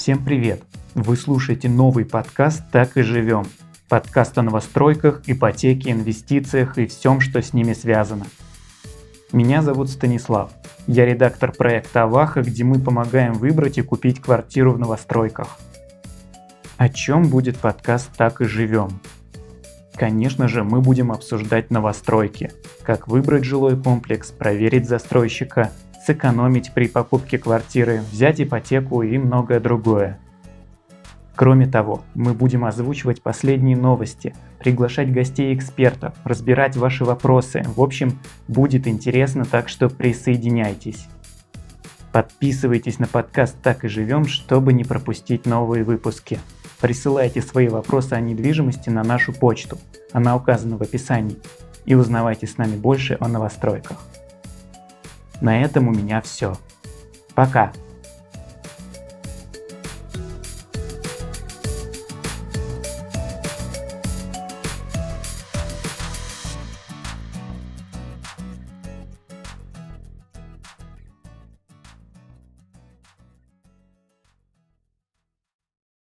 Всем привет! Вы слушаете новый подкаст «Так и живем». Подкаст о новостройках, ипотеке, инвестициях и всем, что с ними связано. Меня зовут Станислав. Я редактор проекта «Аваха», где мы помогаем выбрать и купить квартиру в новостройках. О чем будет подкаст «Так и живем»? Конечно же, мы будем обсуждать новостройки. Как выбрать жилой комплекс, проверить застройщика, сэкономить при покупке квартиры, взять ипотеку и многое другое. Кроме того, мы будем озвучивать последние новости, приглашать гостей и экспертов, разбирать ваши вопросы. В общем, будет интересно, так что присоединяйтесь. Подписывайтесь на подкаст «Так и живем», чтобы не пропустить новые выпуски. Присылайте свои вопросы о недвижимости на нашу почту, она указана в описании, и узнавайте с нами больше о новостройках. На этом у меня все. Пока!